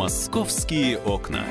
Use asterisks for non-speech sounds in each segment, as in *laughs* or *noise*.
Московские окна.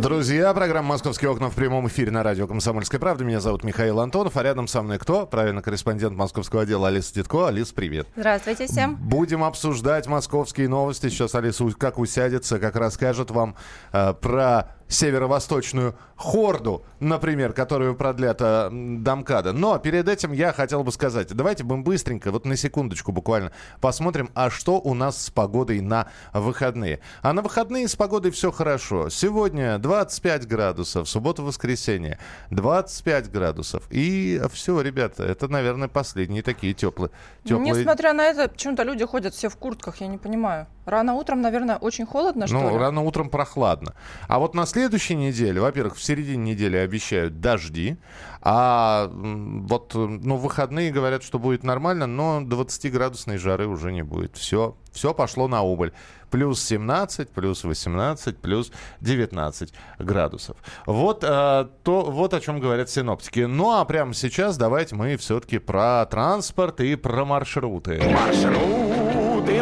Друзья, программа «Московские окна» в прямом эфире на радио «Комсомольская правда». Меня зовут Михаил Антонов, а рядом со мной кто? Правильно, корреспондент московского отдела Алиса Дедко. Алис, привет. Здравствуйте всем. Будем обсуждать московские новости. Сейчас Алиса как усядется, как расскажет вам э, про северо-восточную хорду, например, которую продлят э, Дамкада. Но перед этим я хотел бы сказать, давайте мы быстренько, вот на секундочку буквально, посмотрим, а что у нас с погодой на выходные. А на выходные с погодой все хорошо. Сегодня 25 градусов, суббота-воскресенье 25 градусов. И все, ребята, это, наверное, последние такие теплые. теплые... Несмотря на это, почему-то люди ходят все в куртках, я не понимаю. Рано утром, наверное, очень холодно, что ну, ли? рано утром прохладно. А вот на следующей неделе, во-первых, в середине недели обещают дожди, а вот, ну, выходные говорят, что будет нормально, но 20-градусной жары уже не будет. Все, все пошло на убыль. Плюс 17, плюс 18, плюс 19 градусов. Вот, э, то, вот о чем говорят синоптики. Ну, а прямо сейчас давайте мы все-таки про транспорт и про маршруты. Маршруты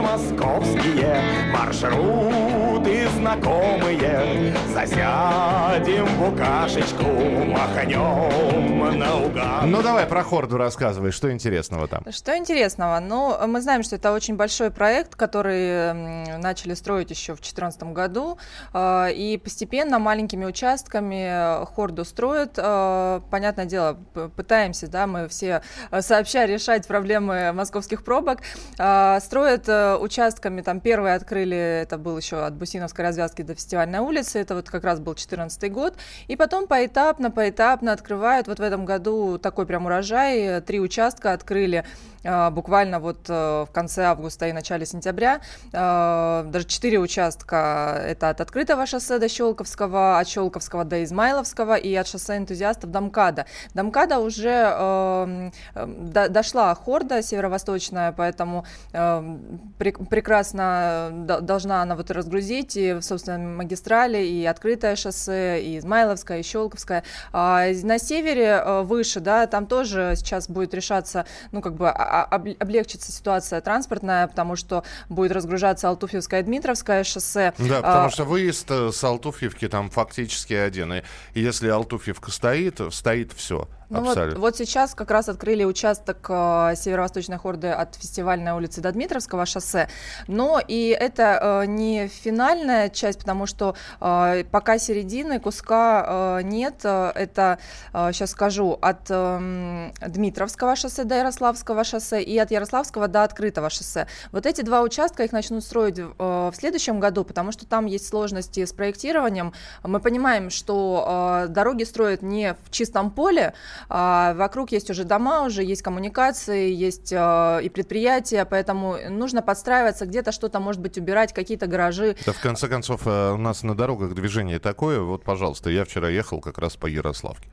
московские, маршруты знакомые. Засядем в букашечку, махнем наугад. Ну, давай про Хорду рассказывай, что интересного там. Что интересного? Ну, мы знаем, что это очень большой проект, который начали строить еще в 2014 году. А, и постепенно маленькими участками Хорду строят. А, понятное дело, пытаемся, да, мы все сообща решать проблемы московских пробок. А, строят э, участками, там первые открыли, это был еще от Бусиновской развязки до фестивальной улицы, это вот как раз был 2014 год. И потом поэтапно, поэтапно открывают. Вот в этом году такой прям урожай. Три участка открыли буквально вот э, в конце августа и начале сентября. А, даже четыре участка. Это от открытого шоссе до Щелковского, от Щелковского до Измайловского и от шоссе энтузиастов до МКАДа. До МКАДа уже э, до, дошла хорда северо-восточная, поэтому э, при, прекрасно должна она вот разгрузить и, собственно, магистрали, и открытое шоссе, и Измайловское, и Щелковское. А на севере выше, да, там тоже сейчас будет решаться, ну, как бы облегчится ситуация транспортная, потому что будет разгружаться Алтуфьевское и Дмитровское шоссе. Да, потому а, что выезд э, с Алтуфьевки там фактически один. И если Алтуфьевка стоит, стоит все. Ну вот, вот сейчас как раз открыли участок э, северо-восточной хорды от фестивальной улицы до Дмитровского шоссе. Но и это э, не финальная часть, потому что э, пока середины куска э, нет. Это, э, сейчас скажу, от э, Дмитровского шоссе до Ярославского шоссе и от Ярославского до Открытого шоссе. Вот эти два участка их начнут строить э, в следующем году, потому что там есть сложности с проектированием. Мы понимаем, что э, дороги строят не в чистом поле, а, вокруг есть уже дома, уже есть коммуникации, есть а, и предприятия, поэтому нужно подстраиваться, где-то что-то, может быть, убирать, какие-то гаражи. Да, в конце концов, э, у нас на дорогах движение такое. Вот, пожалуйста, я вчера ехал как раз по Ярославке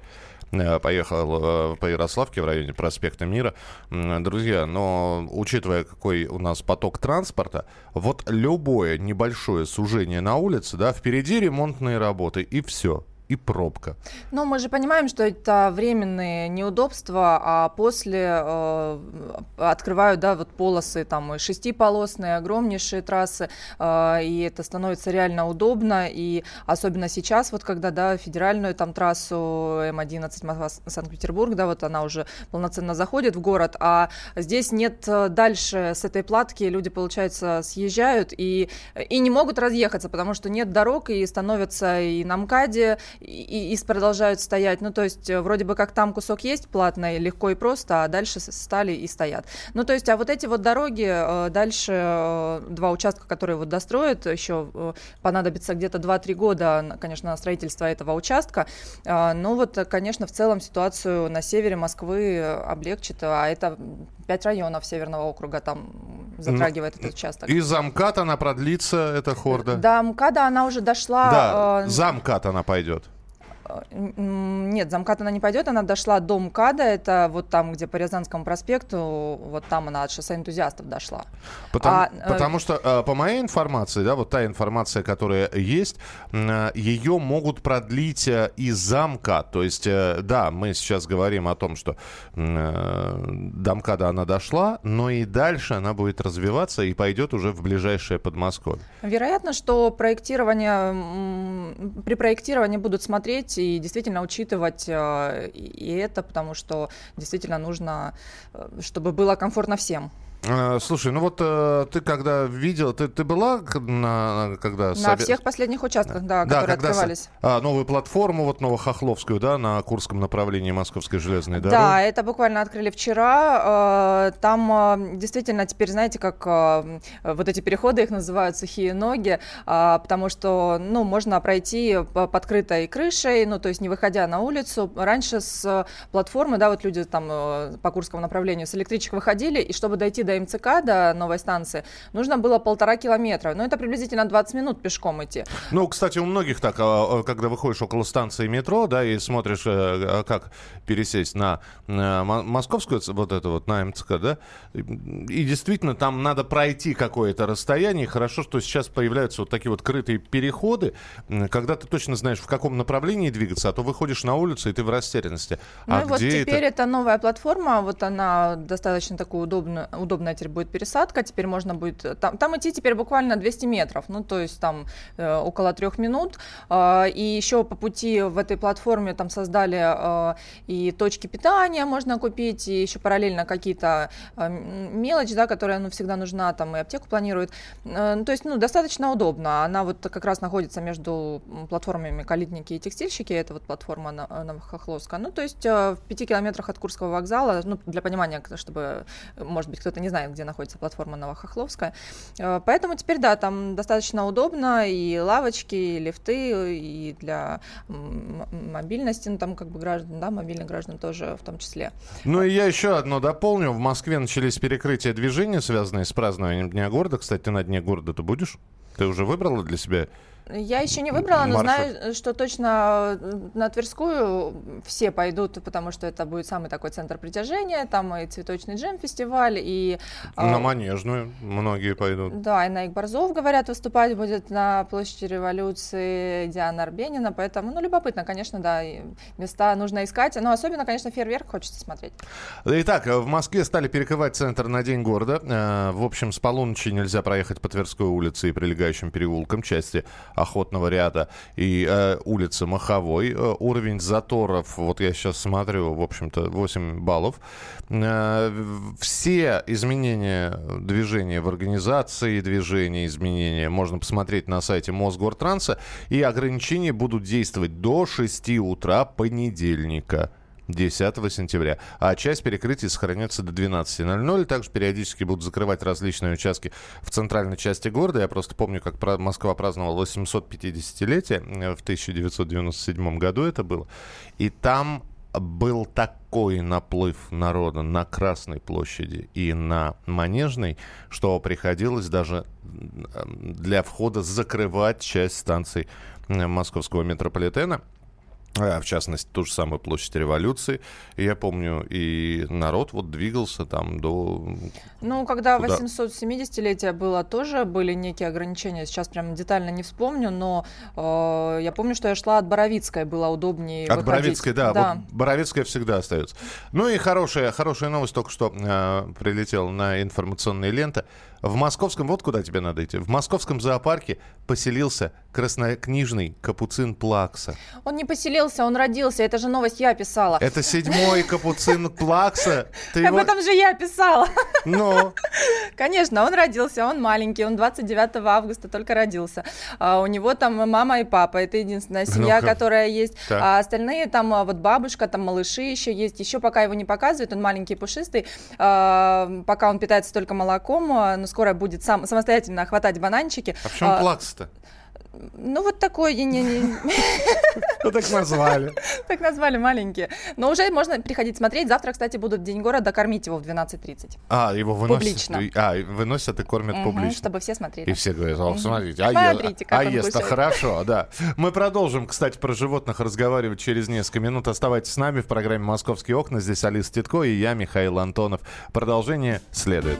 э, поехал э, по Ярославке в районе проспекта Мира. Друзья, но учитывая, какой у нас поток транспорта, вот любое небольшое сужение на улице, да, впереди ремонтные работы, и все и пробка. Но мы же понимаем, что это временные неудобства, а после э, открывают, да, вот полосы там шестиполосные, огромнейшие трассы, э, и это становится реально удобно, и особенно сейчас, вот когда, да, федеральную там трассу М11 Москва-Санкт-Петербург, да, вот она уже полноценно заходит в город, а здесь нет э, дальше с этой платки, люди, получается, съезжают и, и не могут разъехаться, потому что нет дорог, и становятся и на МКАДе, и, и продолжают стоять. Ну, то есть, э, вроде бы как там кусок есть платный, легко и просто, а дальше стали и стоят. Ну, то есть, а вот эти вот дороги, э, дальше э, два участка, которые вот достроят, еще понадобится где-то 2-3 года, конечно, на строительство этого участка. А, но вот, конечно, в целом ситуацию на севере Москвы облегчит, а это пять районов Северного округа там затрагивает этот участок. И замкат она продлится, эта хорда? Да, МКАДа она уже дошла. Да, э, замкат она пойдет. Нет, замкад она не пойдет, она дошла до МКАДа, это вот там, где по Рязанскому проспекту, вот там она от шоссе энтузиастов дошла. Потому, а, потому что, э, по моей информации, да, вот та информация, которая есть, э, ее могут продлить э, и замка. То есть, да, мы сейчас говорим о том, что до МКАДа она дошла, но и дальше она будет развиваться и пойдет уже в ближайшее Подмосковье. Вероятно, что проектирование, при проектировании будут смотреть и действительно учитывать э, и это, потому что действительно нужно, э, чтобы было комфортно всем. Э, слушай, ну вот э, ты когда видел, ты, ты была на когда на совет... всех последних участках, да, да которые открывались. С... А, новую платформу вот Новохохловскую, да, на Курском направлении Московской железной дороги. Да, это буквально открыли вчера. Э, там действительно теперь, знаете, как вот эти переходы их называют сухие ноги, потому что, ну, можно пройти под открытой крышей, ну, то есть не выходя на улицу. Раньше с платформы, да, вот люди там по Курскому направлению с электричек выходили, и чтобы дойти до до МЦК, до новой станции, нужно было полтора километра. Ну, это приблизительно 20 минут пешком идти. Ну, кстати, у многих так, а, а, когда выходишь около станции метро, да, и смотришь, э, а, как пересесть на московскую, вот это вот, на МЦК, да, и действительно там надо пройти какое-то расстояние. Хорошо, что сейчас появляются вот такие вот крытые переходы, когда ты точно знаешь, в каком направлении двигаться, а то выходишь на улицу, и ты в растерянности. Ну а и вот теперь это... это новая платформа, вот она достаточно такую удобную, удобную удобная теперь будет пересадка, теперь можно будет, э, там, там идти теперь буквально 200 метров, ну, то есть там э, около трех минут, э, и еще по пути в этой платформе там создали э, и точки питания можно купить, и еще параллельно какие-то э, мелочи, да, которая, ну, всегда нужна, там, и аптеку планируют, э, ну, то есть, ну, достаточно удобно, она вот как раз находится между платформами «Калитники» и «Текстильщики», это вот платформа Новохохловская, ну, то есть э, в пяти километрах от Курского вокзала, ну, для понимания, чтобы, может быть, кто-то не знает, где находится платформа Новохохловская. Э, поэтому теперь, да, там достаточно удобно, и лавочки, и лифты, и для мобильности, ну, там как бы граждан, да, мобильных граждан тоже в том числе. Ну и я еще одно дополню. В Москве начались перекрытия движения, связанные с празднованием Дня города. Кстати, на Дне города ты будешь? Ты уже выбрала для себя я еще не выбрала, но знаю, что точно на Тверскую все пойдут, потому что это будет самый такой центр притяжения, там и цветочный джем-фестиваль, и... На а, Манежную многие пойдут. Да, и на Борзов, говорят, выступать будет на площади революции Диана Арбенина, поэтому, ну, любопытно, конечно, да, места нужно искать, но особенно, конечно, фейерверк хочется смотреть. Итак, в Москве стали перекрывать центр на День города. Э, в общем, с полуночи нельзя проехать по Тверской улице и прилегающим переулкам части охотного ряда и э, улицы Маховой. Э, уровень заторов, вот я сейчас смотрю, в общем-то, 8 баллов. Э, все изменения движения в организации движения, изменения можно посмотреть на сайте Мосгортранса. И ограничения будут действовать до 6 утра понедельника. 10 сентября. А часть перекрытий сохранится до 12.00. Также периодически будут закрывать различные участки в центральной части города. Я просто помню, как Москва праздновала 850-летие. Э, в 1997 году это было. И там был такой наплыв народа на Красной площади и на Манежной, что приходилось даже для входа закрывать часть станций э, московского метрополитена. А, в частности, ту же самую площадь революции. И я помню, и народ вот двигался там до... Ну, когда куда... 870-летие было, тоже были некие ограничения. Сейчас прям детально не вспомню, но э, я помню, что я шла от Боровицкой, было удобнее От выходить. Боровицкой, да. да. Вот Боровицкая всегда остается. Ну и хорошая, хорошая новость только что э, прилетела на информационные ленты. В московском, вот куда тебе надо идти, в московском зоопарке поселился краснокнижный капуцин Плакса. Он не поселился, он родился. Это же новость я писала. Это седьмой капуцин Плакса. Ты Об этом же я писала. Ну? Конечно, он родился, он маленький, он 29 августа только родился. А у него там мама и папа, это единственная семья, ну которая есть. Так. А остальные там а, вот бабушка, там малыши еще есть. Еще пока его не показывают, он маленький, пушистый. А, пока он питается только молоком, а, но скоро будет сам самостоятельно хватать бананчики. А в чем а, плакса-то? Ну, вот такой... Не, не, не. *laughs* Ну, так назвали. *laughs* Так назвали маленькие. Но уже можно приходить смотреть. Завтра, кстати, будут День города, кормить его в 12.30. А, его выносят? Публично. А, выносят и кормят Мгм, публично. Чтобы все смотрели. И все говорят, о, смотрите, а, Смотрите, а ест-то хорошо, да. Мы продолжим, кстати, про животных разговаривать через несколько минут. Оставайтесь с нами в программе «Московские окна». Здесь Алиса Титко и я, Михаил Антонов. Продолжение следует.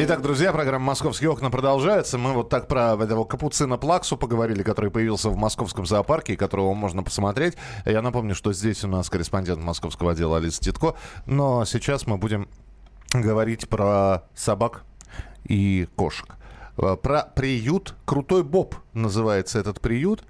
Итак, друзья, программа «Московские окна» продолжается. Мы вот так про этого капуцина Плаксу поговорили, который появился в московском зоопарке, и которого можно посмотреть. Я напомню, что здесь у нас корреспондент московского отдела Алиса Титко. Но сейчас мы будем говорить про собак и кошек. Э, Про приют «Крутой Боб» называется этот приют.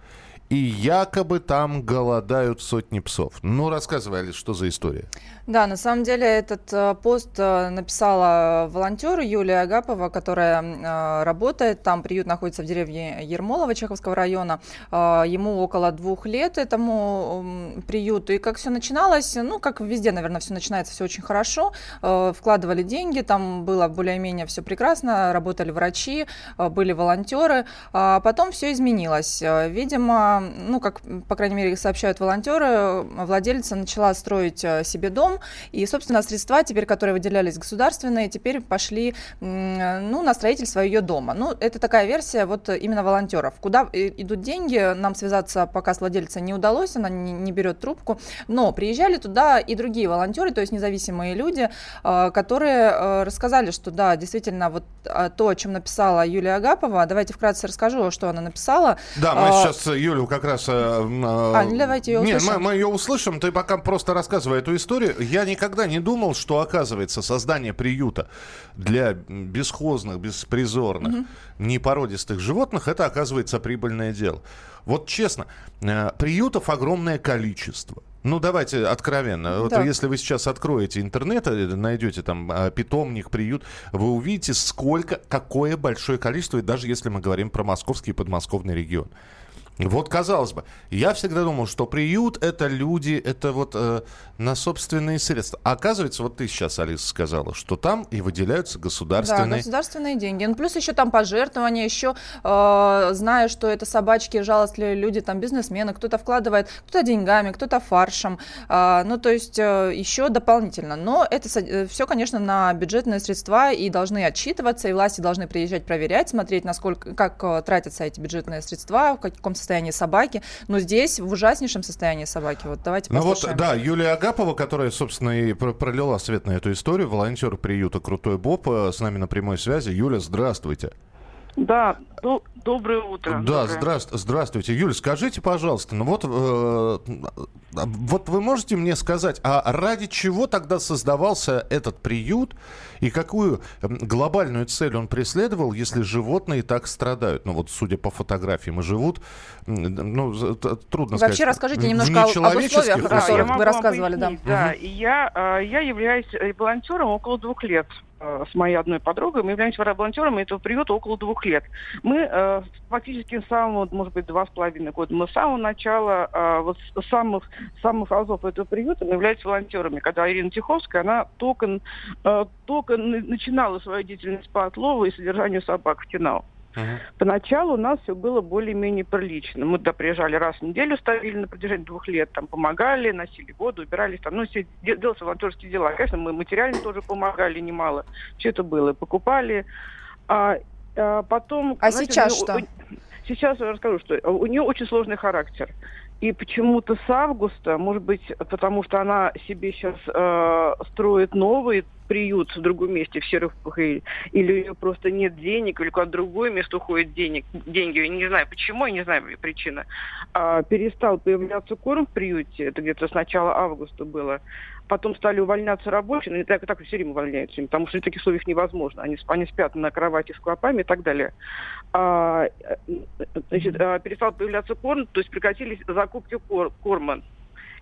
И якобы там голодают сотни псов. Ну, рассказывай, Алис, что за история? Да, на самом деле этот э, пост э, написала волонтер Юлия Агапова, которая э, работает там. Приют находится в деревне Ермолова Чеховского района. Э, Ему около двух лет этому приюту. И как все начиналось, ну, как везде, наверное, все начинается все очень хорошо. Э, Вкладывали деньги, там было более-менее все прекрасно, работали врачи, э, были волонтеры. А потом все изменилось. Э, Видимо, ну, как, по крайней мере, сообщают волонтеры, владелица начала строить э, себе дом, и, собственно, средства теперь, которые выделялись государственные, теперь пошли ну, на строительство ее дома. Ну, это такая версия вот именно волонтеров. Куда и- идут деньги, нам связаться пока с владельцей не удалось, она не, не берет трубку, но приезжали туда и другие волонтеры, то есть независимые люди, э, которые э, рассказали, что да, действительно, вот э, то, о чем написала Юлия Агапова, давайте вкратце расскажу, что она написала. Да, мы А, сейчас Юлю как раз... э, э, А, ну давайте её Нет, мы, услышим. мы ее услышим. Ты пока просто рассказывай эту историю. Я никогда не думал, что, оказывается, создание приюта для бесхозных, беспризорных, непородистых животных, это, оказывается, прибыльное дело. Вот честно, э, приютов огромное количество. Ну, давайте откровенно. Вот Да. если вы сейчас откроете интернет, э, найдете там э, питомник, приют, вы увидите, сколько, какое большое количество, и даже если мы говорим про московский и подмосковный регион. Вот, казалось бы, я всегда думал, что приют это люди, это вот э, на собственные средства. А оказывается, вот ты сейчас, Алиса, сказала, что там и выделяются Да, государственные... государственные деньги. Ну, плюс еще там пожертвования, еще э, зная, что это собачки, жалостливые люди, там бизнесмены, кто-то вкладывает, кто-то деньгами, кто-то фаршем. А, ну, то есть э, еще дополнительно. Но это все, конечно, на бюджетные средства и должны отчитываться, и власти должны приезжать проверять, смотреть, насколько, как э, тратятся эти бюджетные средства, в каком состоянии собаки. Но здесь в ужаснейшем состоянии собаки. Вот давайте Ну вот, да, Юлия Агапова, которая, собственно, и про- пролила свет на эту историю, волонтер приюта «Крутой Боб», э, с нами на прямой связи. Юля, здравствуйте. Да, до- доброе утро. Да, Доброе. здравствуйте, здравствуйте. Юль, скажите, пожалуйста, ну вот, э, вот вы можете мне сказать, а ради чего тогда создавался этот приют и какую глобальную цель он преследовал, если животные так страдают? Ну вот, судя по фотографиям, и живут, ну, трудно Вообще сказать. расскажите в немножко о- об условиях, о Да, которых могу вы рассказывали, да. пояснить, да. И я, э, я являюсь волонтером около двух лет с моей одной подругой. Мы являемся волонтером этого приюта около двух лет. Мы э, фактически с самого, может быть, два с половиной года, мы с самого начала, э, вот с самых, самых азов этого приюта мы являемся волонтерами. Когда Ирина Тиховская, она только, э, только на- начинала свою деятельность по отлову и содержанию собак в Тинау. Мгм. Поначалу у нас все было более-менее прилично. Мы туда приезжали раз в неделю, ставили на протяжении двух лет, там помогали, носили воду, убирались, там, ну, все де- делали волонтерские дела. Конечно, мы материально тоже помогали немало. Все это было. Покупали. А, а потом... А знаете, сейчас у- что? Сейчас я расскажу, что у нее очень сложный характер. И почему-то с августа, может быть, потому что она себе сейчас строит новый приют в другом месте, в Серых или, у нее просто нет денег, или куда-то другое место уходит денег, деньги, я не знаю почему, я не знаю причины, а, перестал появляться корм в приюте, это где-то с начала августа было, потом стали увольняться рабочие, но не так, так все время увольняются, потому что в таких условиях невозможно. Они, они спят на кровати с клопами и так далее. А, значит, а, перестал появляться корм, то есть прекратились закупки кор, корма.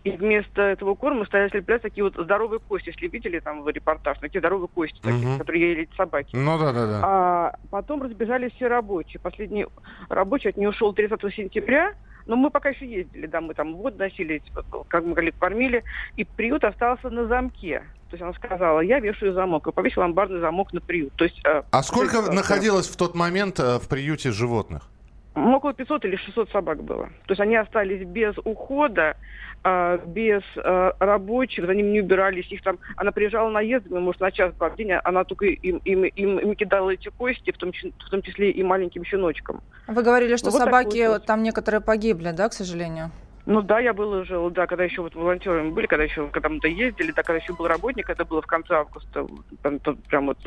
И вместо этого корма стали слеплять такие вот здоровые кости, если видели там в репортаж, такие здоровые кости, такие, угу. которые ели собаки. Ну да, да, да. А потом разбежались все рабочие. Последний рабочий от нее ушел 30 сентября, но мы пока еще ездили, да, мы там воду носили, как мы говорили, кормили, и приют остался на замке. То есть она сказала, я вешаю замок, и повесила амбарный замок на приют. То есть, э, а сколько есть, находилось в тот момент э, в приюте животных? Около 500 или 600 собак было. То есть они остались без ухода, а, без а, рабочих, за ними не убирались, их там, она приезжала наездами, может, на час-два в день, она только им, им, им, им кидала эти кости, в том, в том числе и маленьким щеночкам. Вы говорили, что ну, вот собаки, там некоторые погибли, да, к сожалению? Ну да, я была уже, да, когда еще вот волонтерами были, когда еще, когда мы-то ездили, да, когда еще был работник, это было в конце августа, там, там, прям вот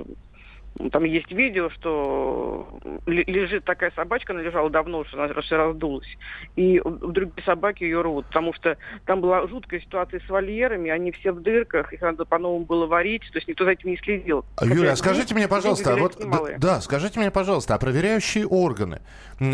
там есть видео, что лежит такая собачка, она лежала давно, что она все раздулась. И другие собаки ее рвут, потому что там была жуткая ситуация с вольерами, они все в дырках, их надо по-новому было варить, то есть никто за этим не следил. Юля, а скажите мне, пожалуйста, вот, да, да, скажите мне, пожалуйста, а проверяющие органы,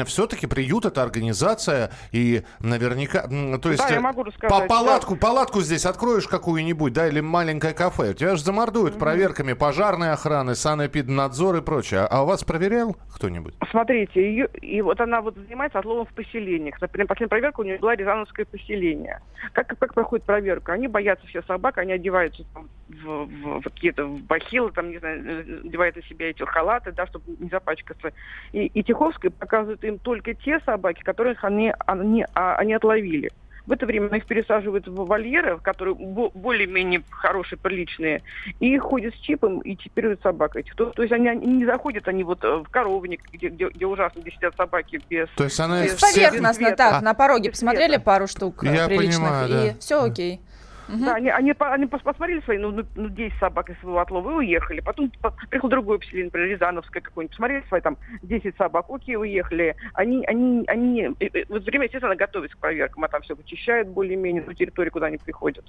все-таки приют это организация, и наверняка, то есть, да, я могу рассказать, по палатку, да. палатку здесь откроешь какую-нибудь, да, или маленькое кафе, тебя же замордуют mm-hmm. проверками пожарной охраны, санэпид надзор и прочее. А у вас проверял кто-нибудь? Смотрите, ее, и вот она вот занимается отловом в поселениях. Например, последняя проверка у нее была Рязановское поселение. Как, как проходит проверка? Они боятся все собак, они одеваются там, в, в, в какие-то бахилы, там, не знаю, одевают на себя эти халаты, да, чтобы не запачкаться. И, и Тиховская показывает им только те собаки, которых они, они, а, они отловили. В это время их пересаживают в вольеры, которые более-менее хорошие, приличные, и ходят с чипом и чипируют собак этих. То, то есть они, они не заходят, они вот э, в коровник, где, где, где ужасно, где сидят собаки без... То есть она без, Поверхностно, так, а, на пороге посмотрели пару штук э, я приличных, понимаю, да. и все окей. Угу. Да, они, они, они посмотрели свои, ну, ну, ну 10 собак из своего отлова и уехали. Потом приехал другой поселение, например, Рязановское какое-нибудь, посмотрели свои там 10 собак, окей, уехали. Они, они, они, э, э, вот время, естественно, готовятся к проверкам, а там все вычищают более-менее ту территорию, куда они приходят.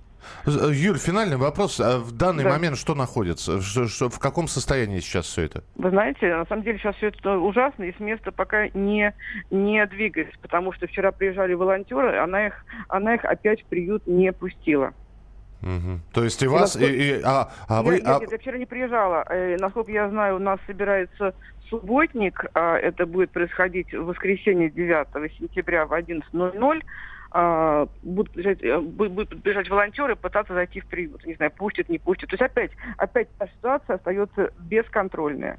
Э, Юль, финальный вопрос. А в данный да. момент что находится? Что, что, в каком состоянии сейчас все это? Вы знаете, на самом деле сейчас все это ужасно, и с места пока не, не двигается, потому что вчера приезжали волонтеры, она их, она их опять в приют не пустила. Угу. То есть и вас, и, и, а, а вы... Нет, а... нет, я вчера не приезжала. Э, насколько я знаю, у нас собирается субботник. А, это будет происходить в воскресенье 9 сентября в 11.00. А, будут, бежать, э, будут бежать волонтеры пытаться зайти в приют. Не знаю, пустят, не пустят. То есть опять, опять та ситуация остается бесконтрольная.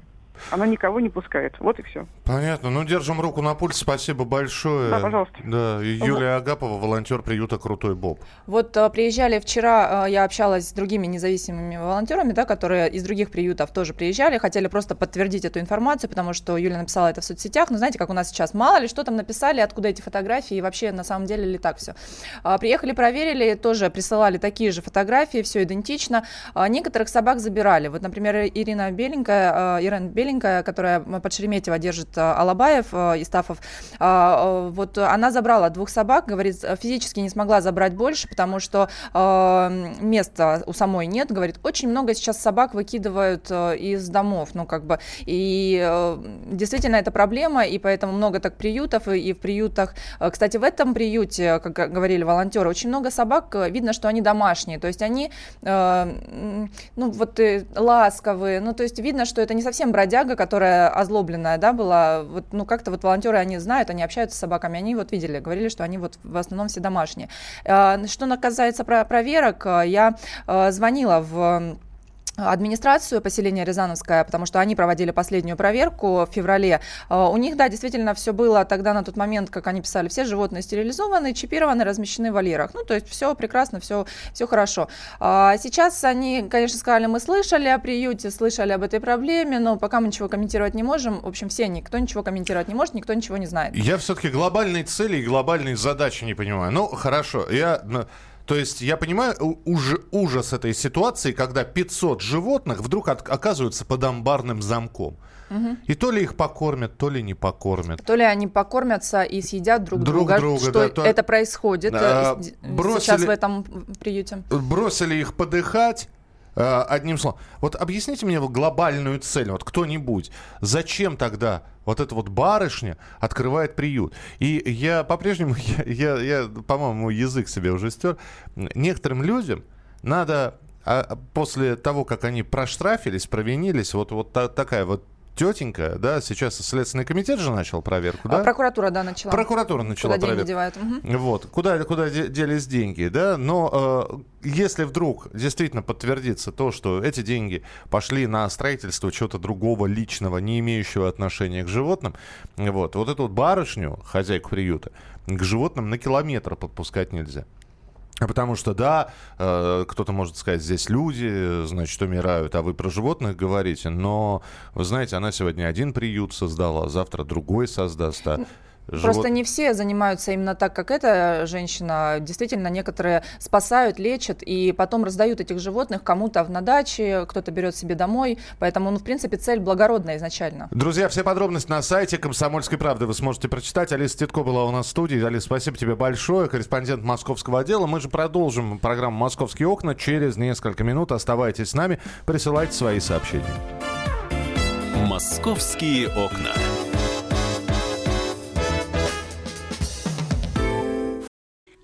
Она никого не пускает. Вот и все. Понятно. Ну, держим руку на пульс. Спасибо большое. Да, пожалуйста. Да, Юлия Агапова, волонтер приюта «Крутой Боб». Вот а, приезжали вчера, а, я общалась с другими независимыми волонтерами, да, которые из других приютов тоже приезжали, хотели просто подтвердить эту информацию, потому что Юля написала это в соцсетях. Но знаете, как у нас сейчас, мало ли что там написали, откуда эти фотографии, и вообще на самом деле ли так все. А, приехали, проверили, тоже присылали такие же фотографии, все идентично. А, некоторых собак забирали. Вот, например, Ирина Беленькая, а, Ирина Беленькая, беленькая, которая под Шереметьево держит э, Алабаев, э, Истафов, э, вот она забрала двух собак, говорит, физически не смогла забрать больше, потому что места у самой нет, говорит, очень много сейчас собак выкидывают из домов, ну как бы, и действительно это проблема, и поэтому много так приютов, и в приютах, кстати, в этом приюте, как говорили волонтеры, очень много собак, видно, что они домашние, то есть они, ну вот ласковые, ну то есть видно, что это не совсем бродяги, бродяга, которая озлобленная, да, была, вот, ну, как-то вот волонтеры, они знают, они общаются с собаками, они вот видели, говорили, что они вот в основном все домашние. А, что касается проверок, я а, звонила в администрацию поселения Рязановская, потому что они проводили последнюю проверку в феврале. А, у них, да, действительно все было тогда на тот момент, как они писали, все животные стерилизованы, чипированы, размещены в вольерах. Ну, то есть все прекрасно, все, все хорошо. А сейчас они, конечно, сказали, мы слышали о приюте, слышали об этой проблеме, но пока мы ничего комментировать не можем. В общем, все, никто ничего комментировать не может, никто ничего не знает. Я все-таки глобальной цели и глобальной задачи не понимаю. Ну, хорошо, я То есть я понимаю уж, ужас этой ситуации, когда 500 животных вдруг от, оказываются под амбарным замком. Угу. И то ли их покормят, то ли не покормят. То ли они покормятся и съедят друг, друг друга, друга что да, то... это происходит а, бросили, сейчас в этом приюте. Бросили их подыхать, одним словом, вот объясните мне глобальную цель, вот кто-нибудь, зачем тогда вот эта вот барышня открывает приют? И я по-прежнему, *laughs* я, я, я по-моему, язык себе уже стер, некоторым людям надо а, после того, как они проштрафились, провинились, вот, вот та, такая вот тетенька, да, сейчас Следственный комитет же начал проверку, да? А прокуратура, да, начала. Прокуратура начала куда проверку. Куда деньги девают. Угу. Вот, куда, куда делись деньги, да, но э, если вдруг действительно подтвердится то, что эти деньги пошли на строительство чего-то другого личного, не имеющего отношения к животным, вот, вот эту вот барышню, хозяйку приюта, к животным на километр подпускать нельзя. Потому что, да, э, кто-то может сказать, здесь люди, значит, умирают, а вы про животных говорите. Но, вы знаете, она сегодня один приют создала, завтра другой создаст. А Живот... Просто не все занимаются именно так, как эта женщина. Действительно, некоторые спасают, лечат и потом раздают этих животных кому-то на даче, кто-то берет себе домой. Поэтому, ну, в принципе, цель благородная изначально. Друзья, все подробности на сайте «Комсомольской правды» вы сможете прочитать. Алиса Титко была у нас в студии. Алиса, спасибо тебе большое. Корреспондент московского отдела. Мы же продолжим программу «Московские окна» через несколько минут. Оставайтесь с нами, присылайте свои сообщения. «Московские окна».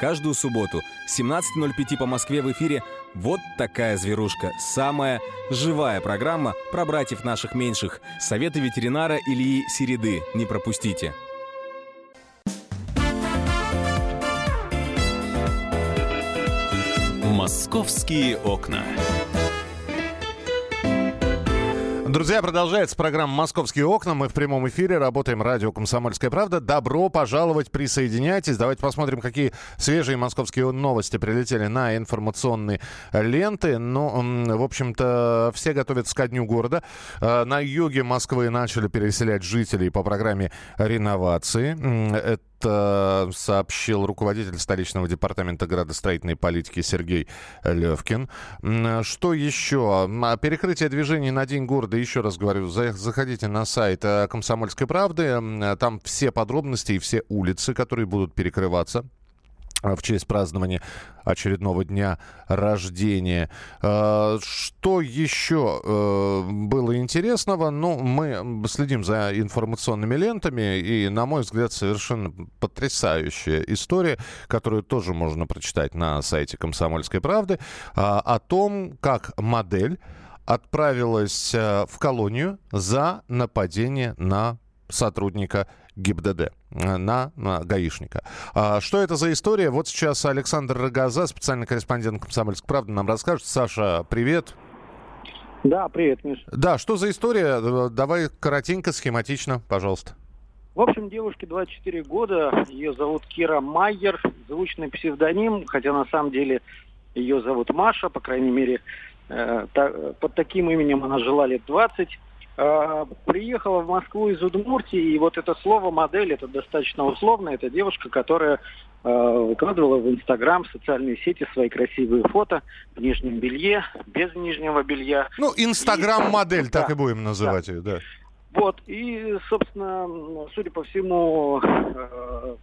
Каждую субботу 17.05 по Москве в эфире «Вот такая зверушка». Самая живая программа про братьев наших меньших. Советы ветеринара Ильи Середы. Не пропустите. «Московские окна». Друзья, продолжается программа «Московские окна». Мы в прямом эфире, работаем радио «Комсомольская правда». Добро пожаловать, присоединяйтесь. Давайте посмотрим, какие свежие московские новости прилетели на информационные ленты. Ну, в общем-то, все готовятся ко дню города. Э, на юге Москвы начали переселять жителей по программе реновации. Это сообщил руководитель столичного департамента градостроительной политики Сергей Левкин. Что еще? Перекрытие движений на День города, еще раз говорю, заходите на сайт э, «Комсомольской правды». Там все подробности и все улицы, которые будут перекрываться в честь празднования очередного дня рождения. А, что еще э, было интересного? Ну, мы следим за информационными лентами, и, на мой взгляд, совершенно потрясающая история, которую тоже можно прочитать на сайте «Комсомольской правды», а, о том, как модель отправилась э, в колонию за нападение на сотрудника ГИБДД э, на, на гаишника. А, что это за история? Вот сейчас Александр Рогоза, специальный корреспондент «Комсомольской правды», нам расскажет. Саша, привет. Да, привет, Миш. Да, что за история? Э, давай коротенько, схематично, пожалуйста. В общем, девушке 24 года, ее зовут Кира Майер, звучный псевдоним, хотя на самом деле ее зовут Маша, по крайней мере, э, та, под таким именем она жила лет 20. А, приехала в Москву из Удмуртии, и вот это слово модель, это достаточно условно, это девушка, которая э, выкладывала в Инстаграм, в социальные сети свои красивые фото в нижнем белье, без нижнего белья. Ну, Инстаграм-модель, так и будем называть да. ее, да. Вот, и, собственно, судя по всему, э,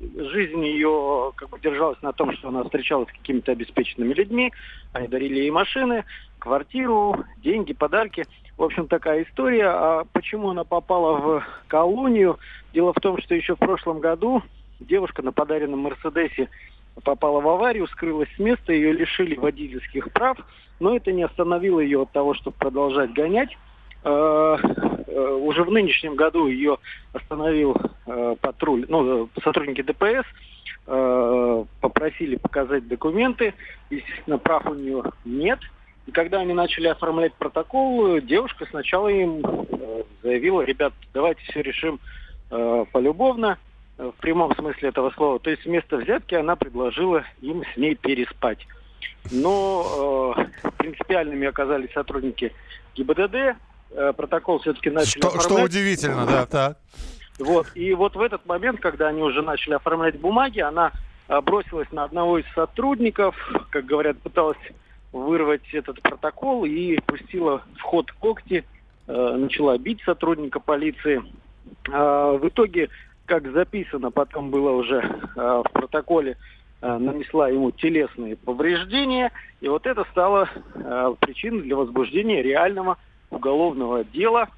жизнь ее как бы держалась на том, что она встречалась с какими-то обеспеченными людьми, они дарили ей машины, квартиру, деньги, подарки. В общем, такая история. А почему она попала в колонию? Дело в том, что еще в прошлом году девушка на подаренном Мерседесе попала в аварию, скрылась с места, ее лишили водительских прав, но это не остановило ее от того, чтобы продолжать гонять. Э, э, уже в нынешнем году ее остановил э, патруль, ну, сотрудники ДПС, попросили показать документы. Естественно, прав у нее нет. И когда они начали оформлять протокол, девушка сначала им э, заявила, ребят, давайте все решим э, полюбовно, э, в прямом смысле этого слова. То есть вместо взятки она предложила им с ней переспать. Но э, принципиальными оказались сотрудники ГИБДД. Э, протокол все-таки начали Что, оформлять. что удивительно, да, так. Вот. И вот в этот момент, когда они уже начали оформлять бумаги, она бросилась на одного из сотрудников, как говорят, пыталась вырвать этот протокол и пустила в ход когти, э, начала бить сотрудника полиции. Э, в итоге, как записано, потом было уже э, в протоколе, нанесла ему телесные повреждения, и вот это стало причиной для возбуждения реального уголовного дела.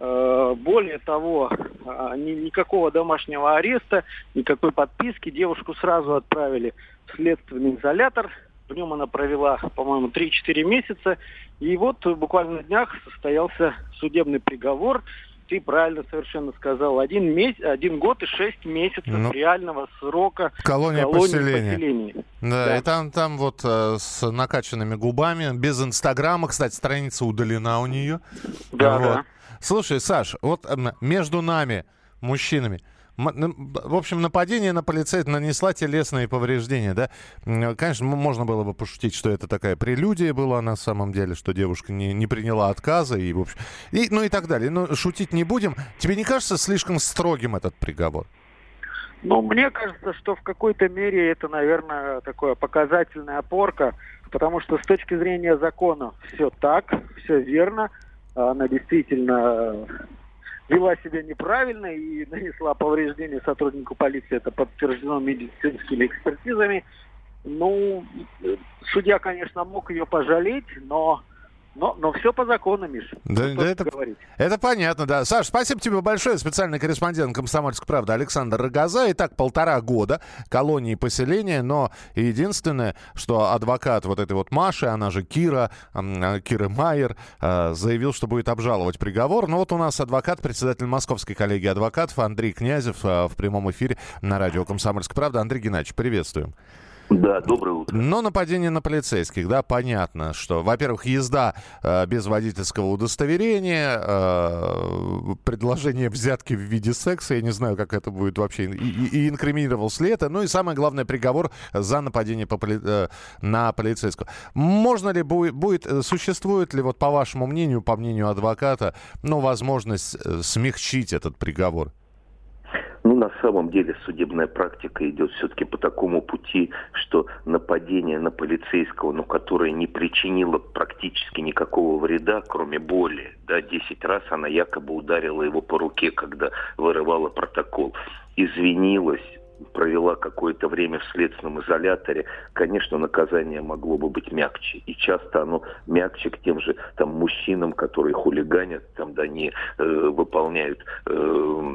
Более того, ни- никакого домашнего ареста, никакой подписки. Девушку сразу отправили в следственный изолятор. В нем она провела, по-моему, 3-4 месяца. И вот буквально на днях состоялся судебный приговор. Ты правильно совершенно сказал. Один, месяц, один год и шесть месяцев Ну, реального срока Колония колонии поселения. поселения. Да, Да. и там, там вот э, с накачанными губами, без Инстаграма, кстати, страница удалена у нее. Да, Вот. да. Слушай, Саш, вот между нами, мужчинами, в общем, нападение на полицейского нанесла телесные повреждения, да? Конечно, можно было бы пошутить, что это такая прелюдия была на самом деле, что девушка не, не приняла отказа и, в общем, и, ну и так далее. Но шутить не будем. Тебе не кажется слишком строгим этот приговор? Ну, мне кажется, что в какой-то мере это, наверное, такое показательная опорка, потому что с точки зрения закона все так, все верно. Она действительно э, вела себя неправильно и нанесла повреждения сотруднику полиции. Это подтверждено медицинскими экспертизами. Ну, судья, конечно, мог ее пожалеть, но, но, но все по закону, Миша. Да, да это, говорить. это понятно, да. Саш, спасибо тебе большое. Специальный корреспондент «Комсомольской правды» Александр Рогоза. Итак, полтора года колонии поселения, но единственное, что адвокат вот этой вот Маши, она же Кира, э, Кира Майер, э, заявил, что будет обжаловать приговор. Но вот у нас адвокат, председатель Московской коллегии адвокатов Андрей Князев э, в прямом эфире на радио «Комсомольская правда». Андрей Геннадьевич, приветствуем. Да, доброе утро. Но нападение на полицейских, да, понятно, что, во-первых, езда э, без водительского удостоверения, э, предложение взятки в виде секса, я не знаю, как это будет вообще, и, и- и инкриминировался ли это, ну и самое главное, приговор за нападение по поли- э, на полицейского. Можно ли будет, будет, э, существует ли, вот по вашему мнению, по мнению адвоката, ну, возможность э, смягчить этот приговор? Ну, на самом деле судебная практика идет все-таки по такому пути, что нападение на полицейского, ну, которое не причинило практически никакого вреда, кроме боли, да, 10 раз она якобы ударила его по руке, когда вырывала протокол, извинилась, провела какое-то время в следственном изоляторе, конечно, наказание могло бы быть мягче. И часто оно мягче к тем же там мужчинам, которые хулиганят, там, да, не э, выполняют э,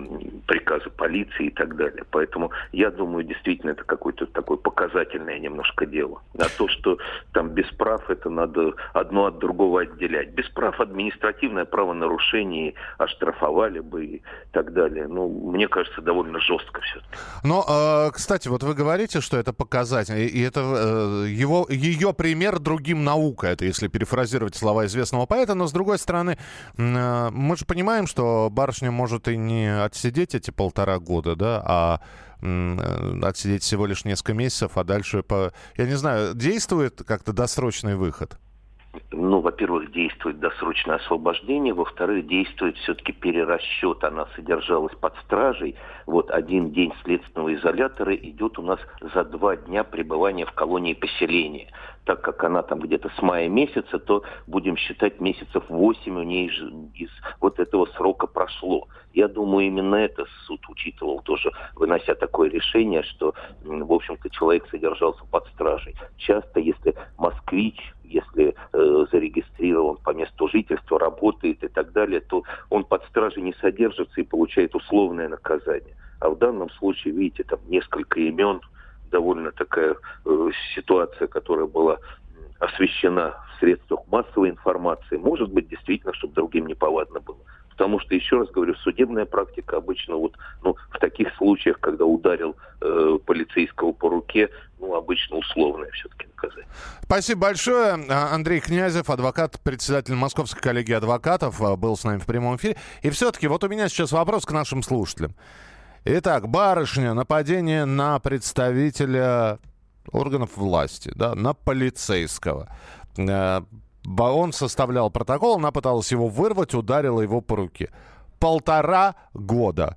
приказы полиции и так далее. Поэтому я думаю, действительно, это какое-то такое показательное немножко дело. А то, что там без прав, это надо одно от другого отделять. Без прав административное правонарушение оштрафовали бы и так далее. Ну, мне кажется, довольно жестко все-таки. Но, э, кстати, вот вы говорите, что это показатель, и это э, его, ее пример другим наука, это если перефразировать слова известного поэта, но с другой стороны, э, мы же понимаем, что барышня может и не отсидеть эти полтора года, да, а э, отсидеть всего лишь несколько месяцев, а дальше, по, я не знаю, действует как-то досрочный выход? Ну, во-первых, действует досрочное освобождение, во-вторых, действует все-таки перерасчет. Она содержалась под стражей. Вот один день следственного изолятора идет у нас за два дня пребывания в колонии поселения. Так как она там где-то с мая месяца, то будем считать месяцев 8 у ней же из вот этого срока прошло. Я думаю, именно это суд учитывал тоже, вынося такое решение, что, в общем-то, человек содержался под стражей. Часто, если москвич, если э, зарегистрирован по месту жительства, работает и так далее, то он под стражей не содержится и получает условное наказание. А в данном случае, видите, там несколько имен, довольно такая э, ситуация, которая была освещена в средствах массовой информации. Может быть, действительно, чтобы другим неповадно было. Потому что, еще раз говорю, судебная практика обычно вот, ну, в таких случаях, когда ударил э, полицейского по руке, ну, обычно условное все-таки наказание. Спасибо большое. А, Андрей Князев, адвокат, председатель Московской коллегии адвокатов, а, был с нами в прямом эфире. И все-таки вот у меня сейчас вопрос к нашим слушателям. Итак, барышня, нападение на представителя органов власти, да, на полицейского. Э, он составлял протокол, она пыталась его вырвать, ударила его по руке. Полтора года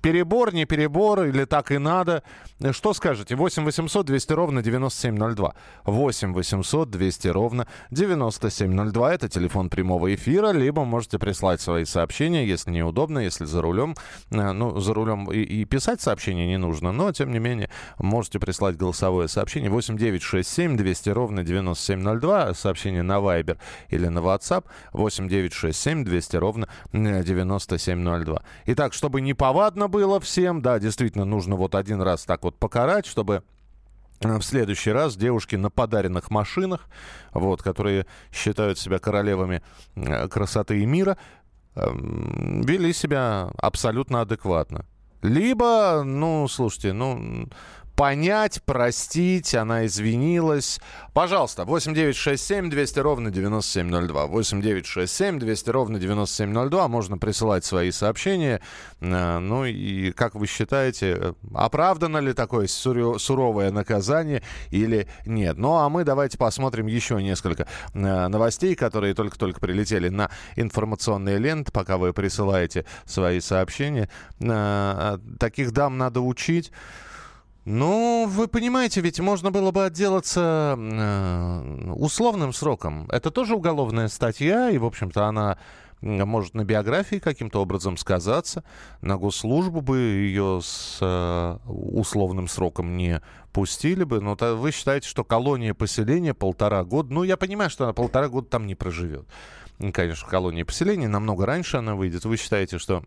перебор, не перебор, или так и надо. Что скажете? 8 800 200 ровно 9702. 8 800 200 ровно 9702. Это телефон прямого эфира. Либо можете прислать свои сообщения, если неудобно, если за рулем. Э, ну, за рулем и, и писать сообщение не нужно, но, тем не менее, можете прислать голосовое сообщение. 8 9 6 7 200 ровно 9702. Сообщение на Viber или на WhatsApp. 8 9 6 7 200 ровно 9702. 702. Итак, чтобы не повадно было всем, да, действительно, нужно вот один раз так вот покарать, чтобы э, в следующий раз девушки на подаренных машинах, вот, которые считают себя королевами э, красоты и мира, эм, вели себя абсолютно адекватно. Либо, ну, слушайте, ну, понять, простить, она извинилась. Пожалуйста, 8967 200 ровно 9702. 8967 200 ровно 9702. Можно присылать свои сообщения. Э, ну и как вы считаете, оправдано ли такое суровое наказание или нет? Ну а мы давайте посмотрим еще несколько э, новостей, которые только-только прилетели на информационные ленты, пока вы присылаете свои сообщения. Э, таких дам надо учить. Ну, вы понимаете, ведь можно было бы отделаться э, условным сроком. Это тоже уголовная статья, и, в общем-то, она может на биографии каким-то образом сказаться. На госслужбу бы ее с э, условным сроком не пустили бы. Но то вы считаете, что колония поселения полтора года... Ну, я понимаю, что она полтора года там не проживет. Конечно, колония поселения намного раньше она выйдет. Вы считаете, что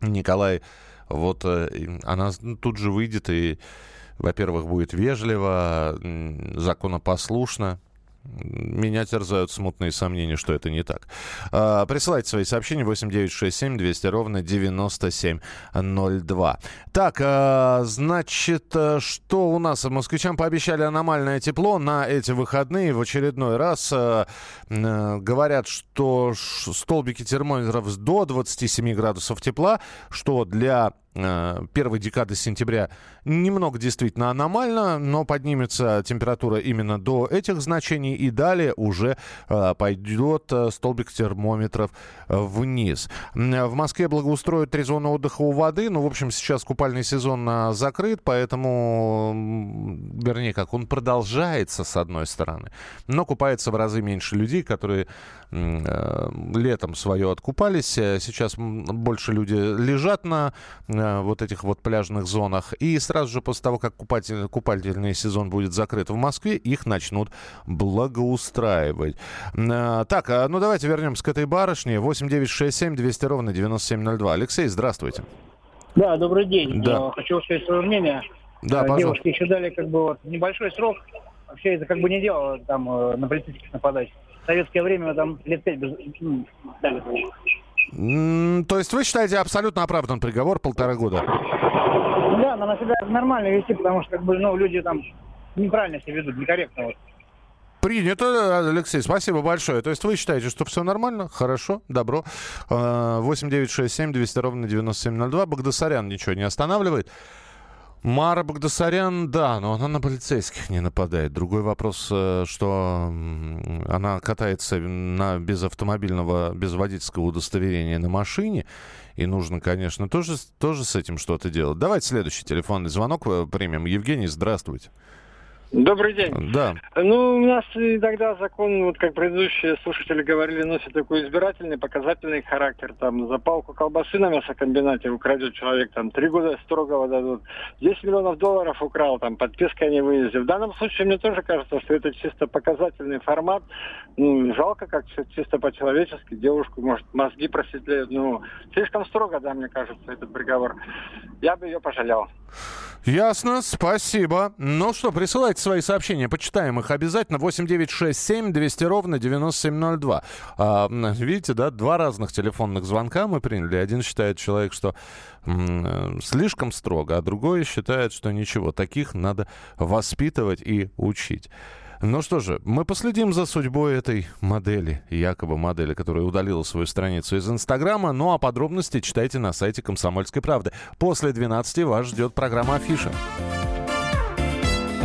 Николай вот э, она тут же выйдет и, во-первых, будет вежливо, законопослушно, меня терзают смутные сомнения, что это не так. А, присылайте свои сообщения 8967 200 ровно 9702. Так, а, значит, э, что у нас? Москвичам пообещали аномальное тепло на эти выходные в очередной раз. А, говорят, что столбики термометров до 27 градусов тепла, что для первой декады сентября немного действительно аномально, но поднимется температура именно до этих значений и далее уже э, пойдет э, столбик термометров э, вниз. В Москве благоустроят три зоны отдыха у воды, ну, в общем, сейчас купальный сезон э, закрыт, поэтому, вернее, как он продолжается с одной стороны, но купается в разы меньше людей, которые э, летом свое откупались. Сейчас больше люди лежат на э, вот этих вот пляжных зонах и сразу же после того, как купатель, купательный сезон будет закрыт в Москве, их начнут благоустраивать. А, так, а, ну давайте вернемся к этой барышне. 8967 200 ровно 9702. Алексей, здравствуйте. Да, добрый день. Да. Хочу сказать свое мнение. Да, э, пожалуйста. Девушки еще дали как бы вот небольшой срок. Вообще это как бы не дело там э, на полицейских нападать. В советское время там лет пять без... дали. То есть вы считаете абсолютно оправдан приговор полтора года? Да, надо себя нормально вести, потому что как бы, ну, люди там неправильно себя ведут, некорректно. Вот. Принято, Алексей, спасибо большое. То есть вы считаете, что все нормально? Хорошо, добро. 8 9 6 7 200 ровно 9702. Багдасарян ничего не останавливает. Мара Багдасарян, да, но она на полицейских не нападает. Другой вопрос, э, что она катается на, без автомобильного, без водительского удостоверения на машине. И нужно, конечно, тоже, тоже с этим что-то делать. Давайте следующий телефонный звонок э, примем. Евгений, здравствуйте. Добрый день. Да. Ну, у нас иногда закон, вот как предыдущие слушатели говорили, носит такой избирательный, показательный характер. Там за палку колбасы на мясокомбинате украдет человек, там три года строгого дадут. 10 миллионов долларов украл, там подписка не вывезли. В данном случае мне тоже кажется, что это чисто показательный формат. ну, жалко как чисто по-человечески. Девушку, может, мозги просветлеют. Ну, слишком строго, да, мне кажется, этот приговор. Я бы ее пожалел. Ясно, спасибо. Ну что, присылайте свои сообщения, почитаем их обязательно. 8967 200 ровно 9702. А, видите, да, два разных телефонных звонка мы приняли. Один считает человек, что м- э, слишком строго, а другой считает, что ничего. Таких надо воспитывать и учить. Ну что же, мы последим за судьбой этой модели, якобы модели, которая удалила свою страницу из Инстаграма. Ну а подробности читайте на сайте Комсомольской правды. После 12 вас ждет программа «Афиша».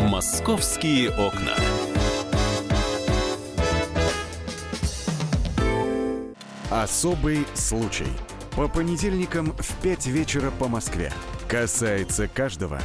«Московские окна». Особый случай. По понедельникам в 5 вечера по Москве. Касается каждого.